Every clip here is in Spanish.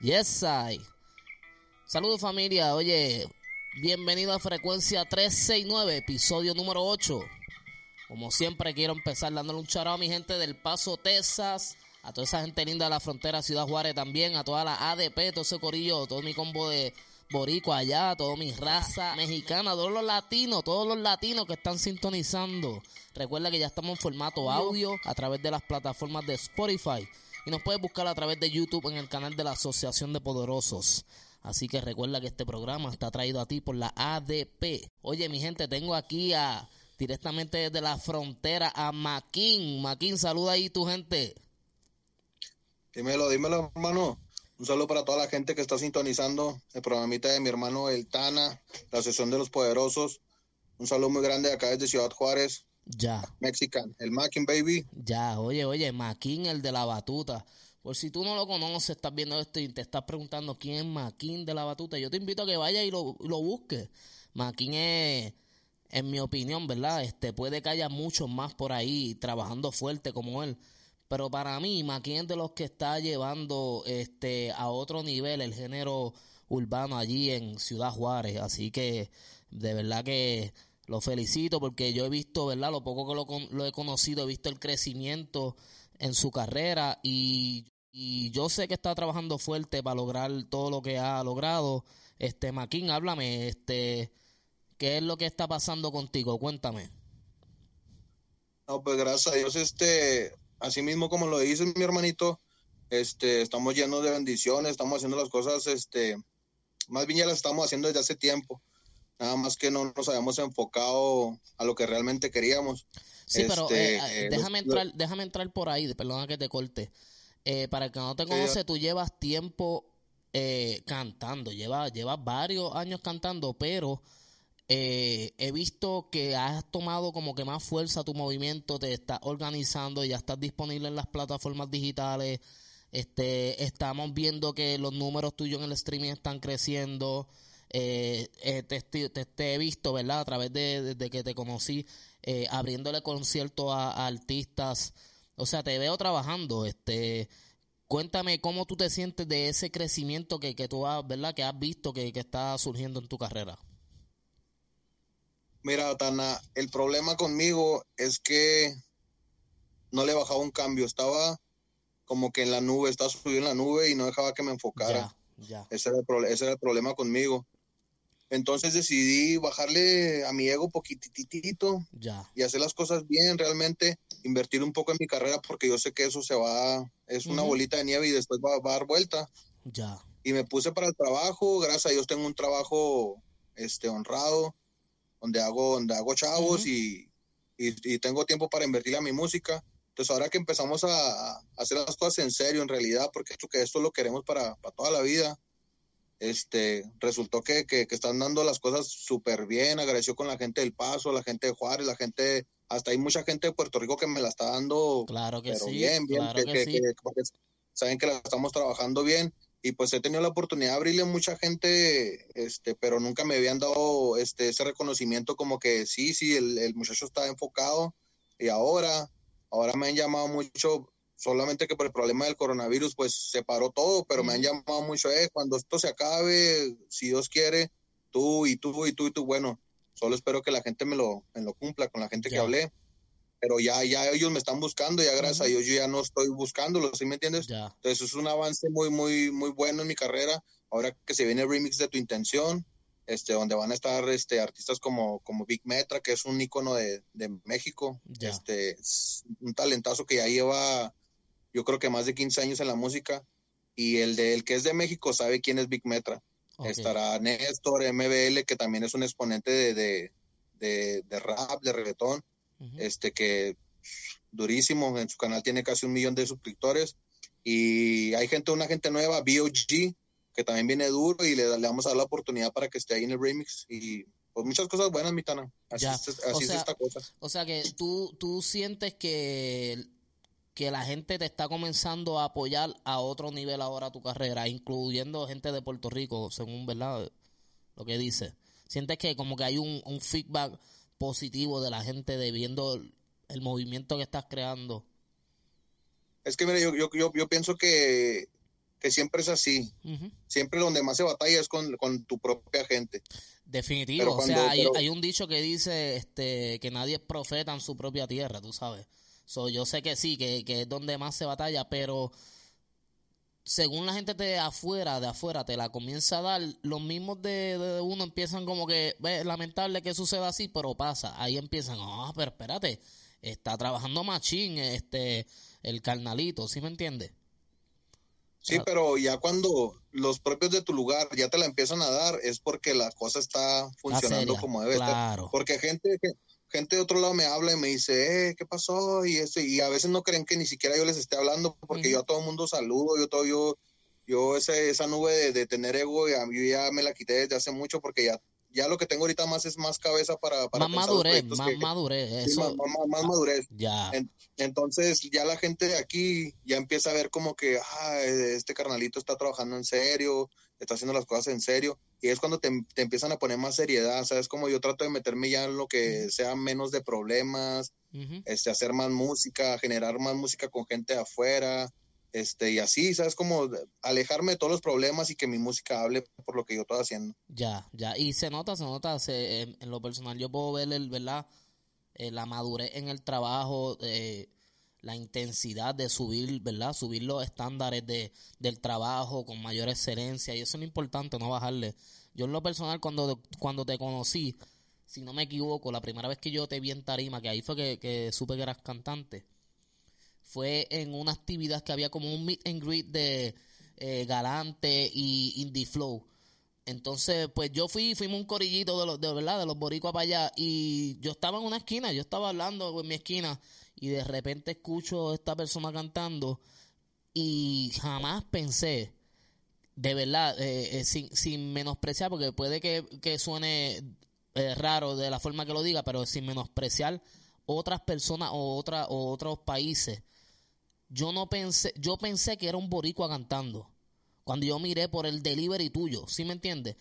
Yes, I. Saludos familia, oye, bienvenido a Frecuencia 369, episodio número 8. Como siempre quiero empezar dándole un charao a mi gente del Paso, Texas, a toda esa gente linda de la frontera Ciudad Juárez también, a toda la ADP, todo ese corillo, todo mi combo de boricua allá, toda mi raza mexicana, todos los latinos, todos los latinos que están sintonizando. Recuerda que ya estamos en formato audio a través de las plataformas de Spotify y nos puedes buscar a través de YouTube en el canal de la Asociación de Poderosos. Así que recuerda que este programa está traído a ti por la ADP. Oye, mi gente, tengo aquí a directamente desde la frontera a Maquín. Maquín, saluda ahí tu gente. Dímelo, dímelo, hermano. Un saludo para toda la gente que está sintonizando el programita de mi hermano El Tana, la sesión de los poderosos. Un saludo muy grande acá desde Ciudad Juárez. Ya. Mexican, el Maquin Baby. Ya, oye, oye, Maquín, el de la batuta. Por si tú no lo conoces, estás viendo esto y te estás preguntando quién es Maquín de la batuta, yo te invito a que vayas y lo, lo busques. Maquín es, en mi opinión, ¿verdad? Este, puede que haya muchos más por ahí trabajando fuerte como él. Pero para mí, Maquín es de los que está llevando este, a otro nivel el género urbano allí en Ciudad Juárez. Así que de verdad que lo felicito porque yo he visto, ¿verdad? Lo poco que lo, lo he conocido, he visto el crecimiento en su carrera y, yo sé que está trabajando fuerte para lograr todo lo que ha logrado. Este, Maquín, háblame, este, ¿qué es lo que está pasando contigo? Cuéntame. No, pues gracias a Dios, este, así mismo como lo dices, mi hermanito, este, estamos llenos de bendiciones, estamos haciendo las cosas, este, más bien ya las estamos haciendo desde hace tiempo. Nada más que no nos habíamos enfocado a lo que realmente queríamos. Sí, este, pero eh, eh, déjame, entrar, déjame entrar por ahí, perdona que te corte. Eh, para el que no te conoce, tú llevas tiempo eh, cantando, llevas, llevas varios años cantando, pero eh, he visto que has tomado como que más fuerza tu movimiento, te estás organizando, ya estás disponible en las plataformas digitales. Este, estamos viendo que los números tuyos en el streaming están creciendo. Eh, eh, te, te, te, he visto, ¿verdad? A través de, de, que te conocí, eh, abriéndole conciertos a, a, artistas. O sea, te veo trabajando. Este, cuéntame cómo tú te sientes de ese crecimiento que, que tú has, ¿verdad? Que has visto que, que está surgiendo en tu carrera. Mira, Tana, el problema conmigo es que no le bajaba un cambio, estaba como que en la nube, estaba subido en la nube y no dejaba que me enfocara. Ya, ya. Ese, era el, ese era el problema conmigo. Entonces decidí bajarle a mi ego poquititito ya. y hacer las cosas bien, realmente invertir un poco en mi carrera porque yo sé que eso se va, es una uh -huh. bolita de nieve y después va, va, a dar vuelta. Ya. Y me puse para el trabajo, gracias a Dios tengo un trabajo este, honrado, donde hago, donde hago chavos uh -huh. y, y, y, tengo tiempo para invertir a mi música. Entonces ahora que empezamos a, a, hacer las cosas en serio, en realidad, porque esto, que esto lo queremos para, para toda la vida, este, resultó que, que, que están dando las cosas súper bien, agradeció con la gente del Paso, la gente de Juárez, la gente, hasta hay mucha gente de Puerto Rico que me la está dando claro que pero sí, bien, bien, claro que, que, sí. porque saben que la estamos trabajando bien y pues he tenido la oportunidad de abrirle a mucha gente, este, pero nunca me habían dado este, ese reconocimiento como que sí, sí, el, el muchacho está enfocado y ahora, ahora me han llamado mucho, solamente que por el problema del coronavirus pues se paró todo, pero me han llamado mucho, eh, cuando esto se acabe, si Dios quiere, tú y tú y tú y tú, bueno, solo espero que la gente me lo, me lo cumpla con la gente Ya. que hablé, pero ya, ya ellos me están buscando, ya gracias a Dios yo ya no estoy buscándolo, ¿sí me entiendes? Entonces es un avance muy, muy, muy bueno en mi carrera, ahora que se viene el remix de Tu Intención, este, donde van a estar este, artistas como, como Big Metra, que es un ícono de, de México, este, es un talentazo que ya lleva, yo creo que más de 15 años en la música, y el de el que es de México sabe quién es Big Metra. Okay. Estará Néstor, MBL, que también es un exponente de, de, de, de rap, de reggaetón, uh -huh. este que durísimo, en su canal tiene casi un millón de suscriptores, y hay gente, una gente nueva, BOG, que también viene duro, y le, le vamos a dar la oportunidad para que esté ahí en el remix, y pues muchas cosas buenas, Mitana. Así, ya. es, así o sea, es esta cosa. O sea que tú, tú sientes que que la gente te está comenzando a apoyar a otro nivel ahora tu carrera, incluyendo gente de Puerto Rico, según verdad lo que dice. Sientes que como que hay un, un feedback positivo de la gente de viendo el, el, movimiento que estás creando. Es que mira, yo, yo, yo, yo pienso que que siempre es así. Siempre donde más se batalla es con, tu propia gente. Definitivo, o sea, hay, un dicho que dice este que nadie es profeta en su propia tierra, tú sabes. So, yo sé que sí, que, que es donde más se batalla, pero según la gente de afuera, de afuera, te la comienza a dar, los mismos de, uno empiezan como que, es lamentable que suceda así, pero pasa. Ahí empiezan, ah, pero espérate, está trabajando machín, este, el carnalito, ¿sí me entiendes? Sí, ah. pero ya cuando los propios de tu lugar ya te la empiezan a dar, es porque la cosa está funcionando como debe claro. estar. Porque gente, gente de otro lado me habla y me dice, eh, ¿qué pasó? Y eso, y a veces no creen que ni siquiera yo les esté hablando, porque yo a todo el mundo saludo, yo todo, yo, yo ese, esa nube de, tener ego, ya, yo ya me la quité desde hace mucho porque ya, ya lo que tengo ahorita más es más cabeza para... para más madurez, más madurez, eso. más, madurez. Ya. entonces ya la gente de aquí ya empieza a ver como que, ah, este carnalito está trabajando en serio, está haciendo las cosas en serio y es cuando te, empiezan a poner más seriedad, ¿sabes? Como yo trato de meterme ya en lo que sea menos de problemas, este, hacer más música, generar más música con gente afuera, este, y así, ¿sabes? Como alejarme de todos los problemas y que mi música hable por lo que yo estoy haciendo. Ya, ya, y se nota, se nota, en, lo personal yo puedo ver, el, ¿verdad? Eh, la madurez en el trabajo, eh, la intensidad de subir, ¿verdad? Subir los estándares de, del trabajo con mayor excelencia y eso es lo importante, no bajarle. Yo en lo personal cuando, cuando te conocí, si no me equivoco, la primera vez que yo te vi en tarima, que ahí fue que, que supe que eras cantante, fue en una actividad que había como un meet and greet de eh, Galante y Indie Flow. Entonces, pues yo fui, fuimos un corillito de los, de verdad, de los boricuas para allá y yo estaba en una esquina, yo estaba hablando en mi esquina y de repente escucho a esta persona cantando y jamás pensé, de verdad, eh, eh, sin, sin, menospreciar, porque puede que, que suene eh, raro de la forma que lo diga, pero sin menospreciar otras personas o, otra, o otros países. Yo no pensé, yo pensé que era un boricua cantando. Cuando yo miré por el delivery tuyo, ¿sí me entiendes?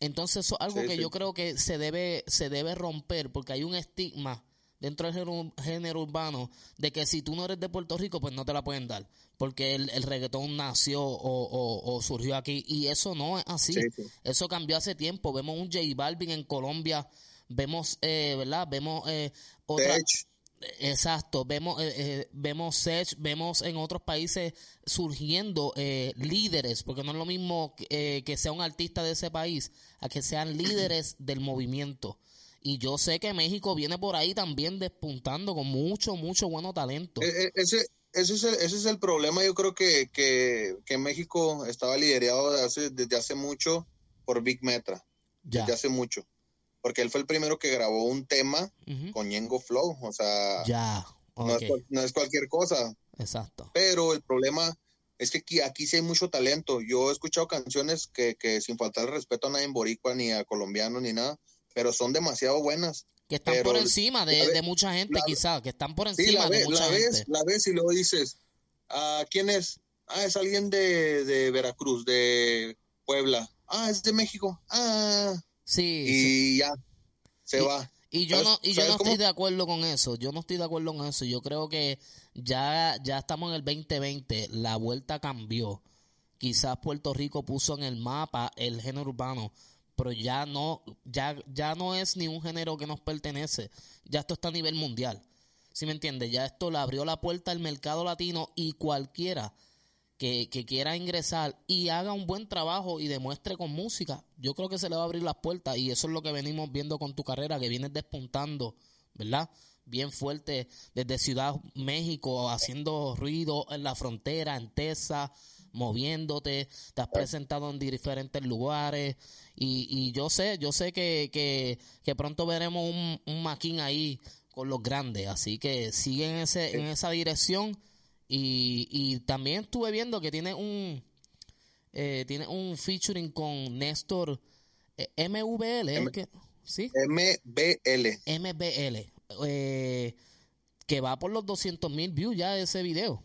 Entonces eso es algo que yo creo que se debe, se debe romper porque hay un estigma dentro del género, urbano de que si tú no eres de Puerto Rico, pues no te la pueden dar, porque el, reggaetón nació o, surgió aquí y eso no es así. Eso cambió hace tiempo. Vemos un J Balvin en Colombia, vemos, eh, ¿verdad? Vemos eh, otra... Exacto, vemos, eh, eh, vemos Sech, vemos en otros países surgiendo líderes, porque no es lo mismo que sea un artista de ese país a que sean líderes del movimiento. Y yo sé que México viene por ahí también despuntando con mucho, mucho bueno talento. E, e, ese, ese, es el, ese es el problema, yo creo que, que, México estaba liderado desde hace, desde hace mucho por Big Metra, ya. desde hace mucho. Porque él fue el primero que grabó un tema con Ñengo Flow, o sea, ya. no, es, cualquier cosa. Exacto. Pero el problema es que aquí, aquí sí hay mucho talento. Yo he escuchado canciones que, que sin faltar el respeto a nadie en boricua, ni a colombiano, ni nada, pero son demasiado buenas. Que están por encima de, mucha gente, quizás, que están por encima de mucha la gente. la ves y luego dices, ¿a quién es? Ah, es alguien de, Veracruz, de Puebla. Ah, es de México. Ah. Sí. Y ya, se va. Y yo no, y yo no estoy de acuerdo con eso. Yo no estoy de acuerdo con eso. Yo creo que ya, ya estamos en el 2020. La vuelta cambió. Quizás Puerto Rico puso en el mapa el género urbano pero ya no, ya, ya no es ni un género que nos pertenece, ya esto está a nivel mundial. ¿Sí me entiende? Ya esto le abrió la puerta al mercado latino y cualquiera que, que, quiera ingresar y haga un buen trabajo y demuestre con música, yo creo que se le va a abrir las puertas y eso es lo que venimos viendo con tu carrera, que vienes despuntando, ¿verdad? Bien fuerte desde Ciudad México, haciendo ruido en la frontera, en Tesa, moviéndote, te has presentado en diferentes lugares y, y yo sé, yo sé que, que, que pronto veremos un, un maquín ahí con los grandes, así que sigue en, ese, en esa dirección y, y también estuve viendo que tiene un eh, tiene un featuring con Néstor eh, MVL, que, ¿sí? MBL. MBL, eh, que va por los 200 mil views ya ese video.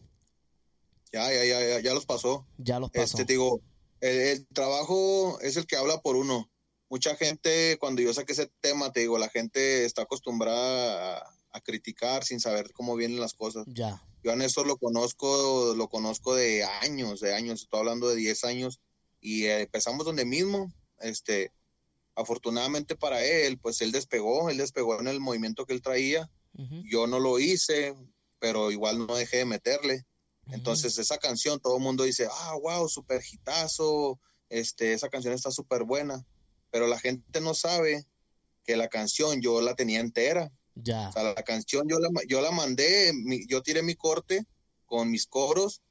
Ya, ya, ya, ya, los pasó. Ya los pasó. Este, digo, el, trabajo es el que habla por uno. Mucha gente, cuando yo saqué ese tema, te digo, la gente está acostumbrada a criticar sin saber cómo vienen las cosas. Ya. Yo a Néstor lo conozco, lo conozco de años, de años, estoy hablando de 10 años y eh, empezamos donde mismo, este, afortunadamente para él, pues él despegó, él despegó en el movimiento que él traía, yo no lo hice, pero igual no dejé de meterle. Entonces esa canción, todo el mundo dice, ah, wow, super hitazo, este, esa canción está súper buena, pero la gente no sabe que la canción yo la tenía entera. Ya. O sea, la canción yo la, yo la mandé, yo tiré mi corte con mis coros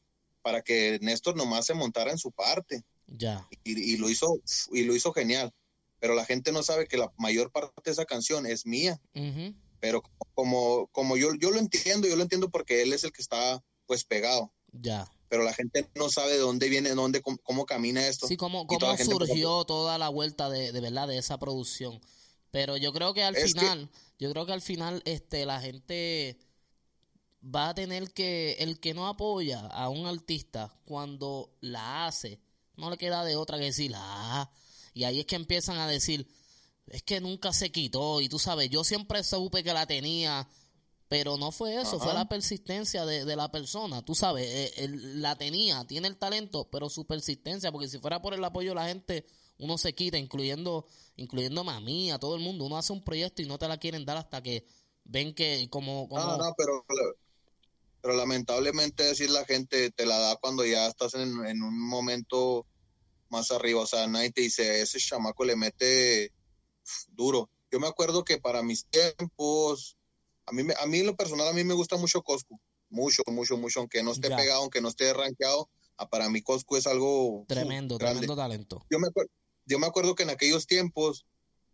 para que Néstor nomás se montara en su parte. Ya. Y, lo hizo, y lo hizo genial. Pero la gente no sabe que la mayor parte de esa canción es mía. Pero como, como yo, yo lo entiendo, yo lo entiendo porque él es el que está pues pegado. Ya. Pero la gente no sabe de dónde viene, dónde, cómo, camina esto. Sí, cómo, cómo surgió toda la vuelta de, de verdad de esa producción. Pero yo creo que al final, yo creo que al final este la gente va a tener que el que no apoya a un artista cuando la hace, no le queda de otra que decir la y ahí es que empiezan a decir es que nunca se quitó y tú sabes, yo siempre supe que la tenía, pero no fue eso, fue la persistencia de, la persona, tú sabes, eh, la tenía, tiene el talento, pero su persistencia, porque si fuera por el apoyo de la gente, uno se quita, incluyendo, incluyendo a mí, a todo el mundo. Uno hace un proyecto y no te la quieren dar hasta que ven que como... como... No, no, pero, pero lamentablemente decir la gente te la da cuando ya estás en, un momento más arriba. O sea, nadie te dice, ese chamaco le mete duro. Yo me acuerdo que para mis tiempos, a mí, a mí en lo personal, a mí me gusta mucho Coscu. Mucho, mucho, mucho. Aunque no esté pegado, aunque no esté rankeado, para mí Coscu es algo... Tremendo, tremendo talento. Yo me acuerdo yo me acuerdo que en aquellos tiempos,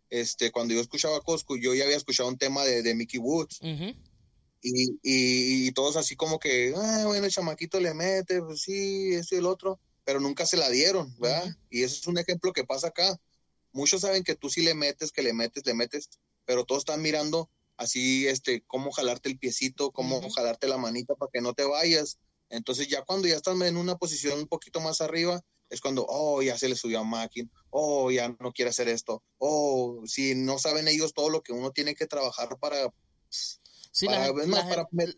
este, cuando yo escuchaba a Cosco, yo ya había escuchado un tema de, de Mickey Woods. y, y, todos así como que, ah, bueno, el chamaquito le mete, pues sí, esto y el otro, pero nunca se la dieron, ¿verdad? Y ese es un ejemplo que pasa acá. Muchos saben que tú sí le metes, que le metes, le metes, pero todos están mirando así, este, cómo jalarte el piecito, cómo jalarte la manita para que no te vayas. Entonces ya cuando ya están en una posición un poquito más arriba, es cuando, oh, ya se le subió a máquina, oh, ya no quiere hacer esto, oh, si no saben ellos todo lo que uno tiene que trabajar para... Sí, la,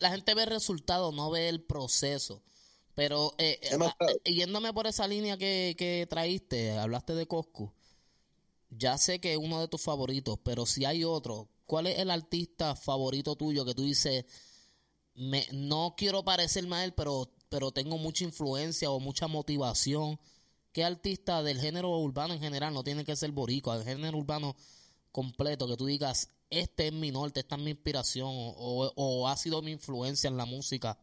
gente, ve el resultado, no ve el proceso. Pero eh, eh, eh, yéndome por esa línea que, que traíste, hablaste de Coscu, ya sé que es uno de tus favoritos, pero si hay otro, ¿cuál es el artista favorito tuyo que tú dices, me, no quiero parecerme a él, pero, pero tengo mucha influencia o mucha motivación ¿Qué artista del género urbano en general, no tiene que ser boricua, del género urbano completo, que tú digas, este es mi norte, esta es mi inspiración, o, ha sido mi influencia en la música?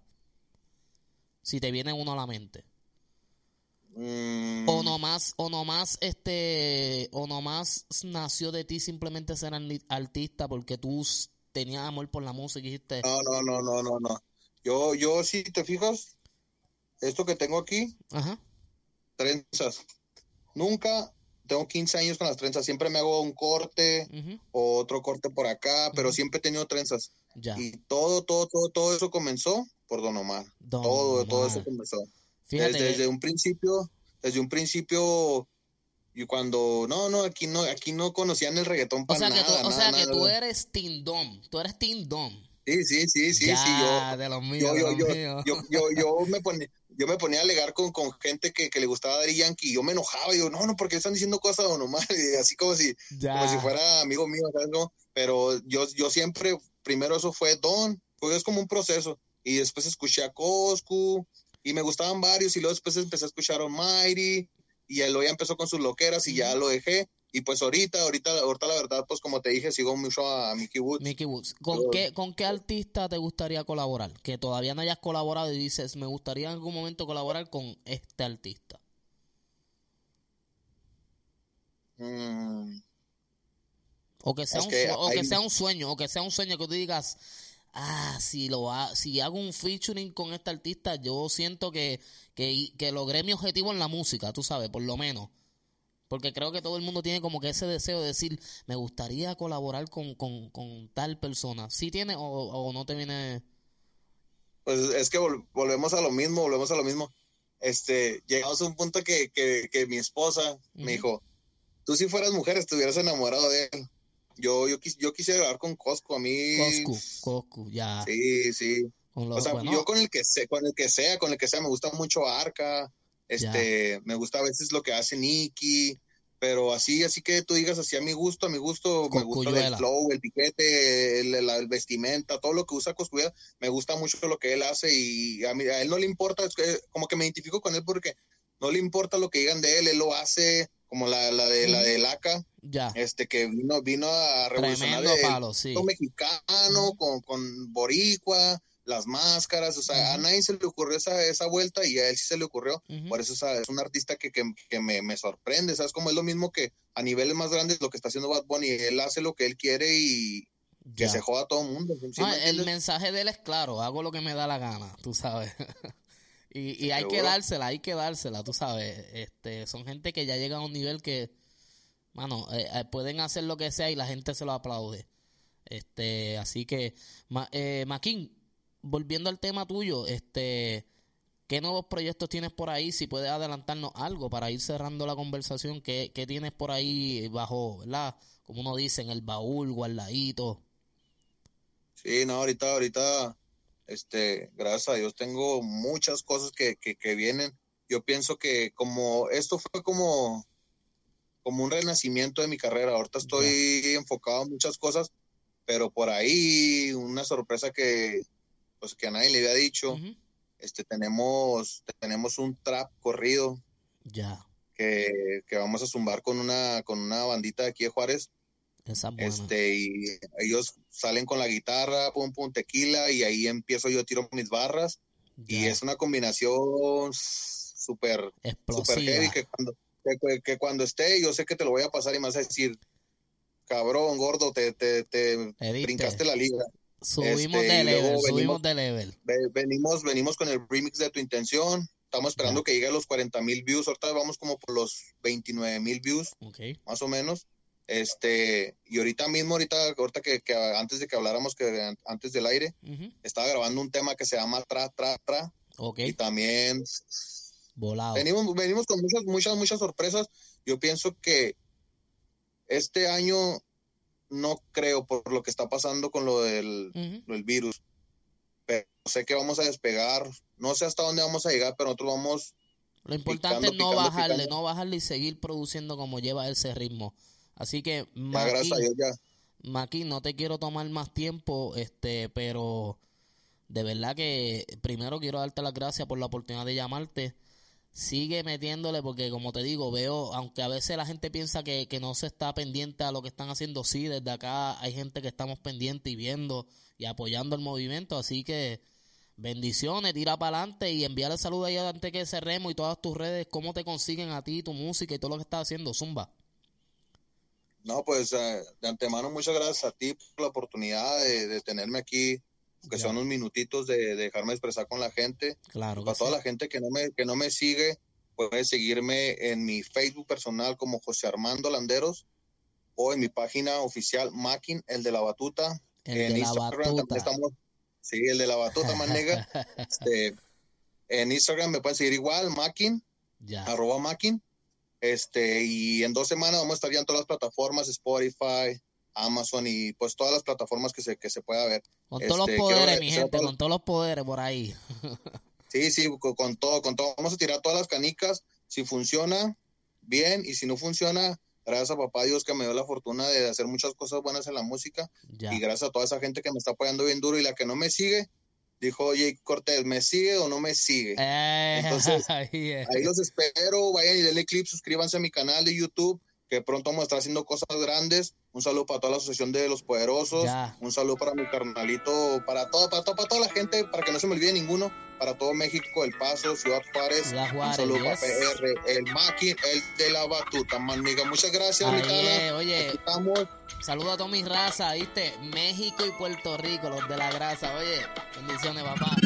Si te viene uno a la mente. Mm. O nomás, o nomás, este, o nomás nació de ti simplemente ser artista porque tú tenías amor por la música y dijiste. No, no, no, no, no, no. Yo, yo, si te fijas, esto que tengo aquí, Ajá trenzas. Nunca tengo 15 años con las trenzas, siempre me hago un corte o otro corte por acá, pero siempre he tenido trenzas. Y todo, todo, todo, todo eso comenzó por Don Omar. todo, todo eso comenzó. Desde, un principio, desde un principio y cuando no no aquí no aquí no conocían el reggaetón para o sea nada, que tú, o sea que tú eres Tindom tú eres Tindom sí sí sí sí sí yo de los míos, yo, yo, yo, yo, yo, me ponía yo me ponía a alegar con, con gente que, que, le gustaba Daddy Yankee y yo me enojaba y digo, no, no, porque están diciendo cosas o nomás, así como si, como si fuera amigo mío, ¿sabes? Pero yo, yo siempre, primero eso fue Don, pues es como un proceso, y después escuché a Coscu, y me gustaban varios, y luego después empecé a escuchar a Almighty, y luego ya empezó con sus loqueras y ya lo dejé, y pues ahorita, ahorita, ahorita la verdad, pues como te dije, sigo mucho a Mickey Woods. Mickey Woods. ¿Con, qué, ¿Con qué artista te gustaría colaborar? Que todavía no hayas colaborado y dices, me gustaría en algún momento colaborar con este artista. Mm. O que sea, un, o que sea un sueño, o que sea un sueño que tú digas, ah, si lo ha, si hago un featuring con este artista, yo siento que, que, que logré mi objetivo en la música, tú sabes, por lo menos. Porque creo que todo el mundo tiene como que ese deseo de decir, me gustaría colaborar con, tal persona. ¿Sí tiene o, no te viene? Pues es que volvemos a lo mismo, volvemos a lo mismo. Este, llegamos a un punto que, que, mi esposa me dijo, tú si fueras mujer estuvieras enamorado de él. Yo, yo, yo quisiera grabar con Cosco, a mí. Coscu, Coscu, ya. Sí, sí. o sea, yo con el que sea, con el que sea, con el que sea, me gusta mucho Arca, este, me gusta a veces lo que hace Nicky, pero así, así que tú digas así a mi gusto, a mi gusto, me gusta el flow, el piquete, el, vestimenta, todo lo que usa Coscuyuela, me gusta mucho lo que él hace y a, mí, a él no le importa, como que me identifico con él porque no le importa lo que digan de él, él lo hace como la, la de la de Laca, ya. este que vino vino a revolucionar el palo, sí. mexicano con, con boricua, las máscaras, o sea, a nadie se le ocurrió esa, esa vuelta y a él sí se le ocurrió, por eso es un artista que, que, me, me, sorprende, ¿sabes? Como es lo mismo que a niveles más grandes lo que está haciendo Bad Bunny, él hace lo que él quiere y que se joda a todo el mundo. el mensaje de él es claro, hago lo que me da la gana, tú sabes. Y, y hay que dársela, hay que dársela, tú sabes. Este, son gente que ya llega a un nivel que, mano, eh, eh, pueden hacer lo que sea y la gente se lo aplaude. Este, así que, Ma, eh, Maquín, volviendo al tema tuyo, este, ¿qué nuevos proyectos tienes por ahí? Si puedes adelantarnos algo para ir cerrando la conversación, ¿qué, qué tienes por ahí bajo, ¿verdad? Como uno dice, en el baúl, guardadito. Sí, no, ahorita, ahorita este, gracias a Dios tengo muchas cosas que, que, vienen. Yo pienso que como esto fue como, como un renacimiento de mi carrera. Ahorita estoy enfocado en muchas cosas, pero por ahí una sorpresa que, pues, que a nadie le había dicho. Este, tenemos, tenemos un trap corrido. Ya. Que, que, vamos a zumbar con una, con una bandita de aquí de Juárez este, y ellos salen con la guitarra, pum, pum, tequila, y ahí empiezo yo, tiro mis barras. Y es una combinación súper, súper heavy que cuando, que, cuando esté, yo sé que te lo voy a pasar y me vas a decir, cabrón, gordo, te, te, te brincaste la liga. Subimos este, de level, subimos de level. Venimos, venimos con el remix de tu intención. Estamos esperando que llegue a los 40 mil views. Ahorita vamos como por los 29 mil views, más o menos. Este, y ahorita mismo, ahorita, ahorita que, antes de que habláramos, que antes del aire, estaba grabando un tema que se llama Tra, Tra, Tra. Y también Volado. Venimos, venimos con muchas, muchas, muchas sorpresas. Yo pienso que este año no creo por lo que está pasando con lo del, virus. Pero sé que vamos a despegar. No sé hasta dónde vamos a llegar, pero nosotros vamos. Lo importante es no bajarle, no bajarle y seguir produciendo como lleva ese ritmo. Así que, Maki, no te quiero tomar más tiempo, este, pero de verdad que primero quiero darte las gracias por la oportunidad de llamarte. Sigue metiéndole porque, como te digo, veo, aunque a veces la gente piensa que, que no se está pendiente a lo que están haciendo, sí, desde acá hay gente que estamos pendientes y viendo y apoyando el movimiento, así que bendiciones, tira para adelante y envíale saludos ahí antes que cerremos y todas tus redes, cómo te consiguen a ti, tu música y todo lo que estás haciendo, Zumba. No, pues eh, de antemano muchas gracias a ti por la oportunidad de, tenerme aquí, que son unos minutitos de, dejarme expresar con la gente. Claro. Para toda la gente que no me que no me sigue, puede seguirme en mi Facebook personal como José Armando Landeros o en mi página oficial Makin, el de la batuta. en Instagram también estamos, sí, el de la batuta manega. este, en Instagram me pueden seguir igual, Makin, arroba Makin. Este, y en dos semanas vamos a estar ya en todas las plataformas, Spotify, Amazon y pues todas las plataformas que se, que se pueda ver. Con todos los este, poderes, mi gente, con todos los poderes por ahí. sí, sí, con, todo, con todo. Vamos a tirar todas las canicas. Si funciona, bien, y si no funciona, gracias a papá Dios que me dio la fortuna de hacer muchas cosas buenas en la música. Y gracias a toda esa gente que me está apoyando bien duro y la que no me sigue, dijo, oye, Cortés, ¿me sigue o no me sigue? Eh, Entonces, ahí los espero, vayan y denle clip, suscríbanse a mi canal de YouTube, que pronto vamos a estar haciendo cosas grandes. Un saludo para toda la Asociación de los Poderosos, un saludo para mi carnalito, para toda, para, toda, para toda la gente, para que no se me olvide ninguno, para todo México, El Paso, Ciudad Juárez, un saludo para PR, el Maki, el de la batuta, maniga. Muchas gracias, mi cara. Oye, estamos. Saludo a toda mi raza, ¿viste? México y Puerto Rico, los de la grasa. Oye, bendiciones, papá.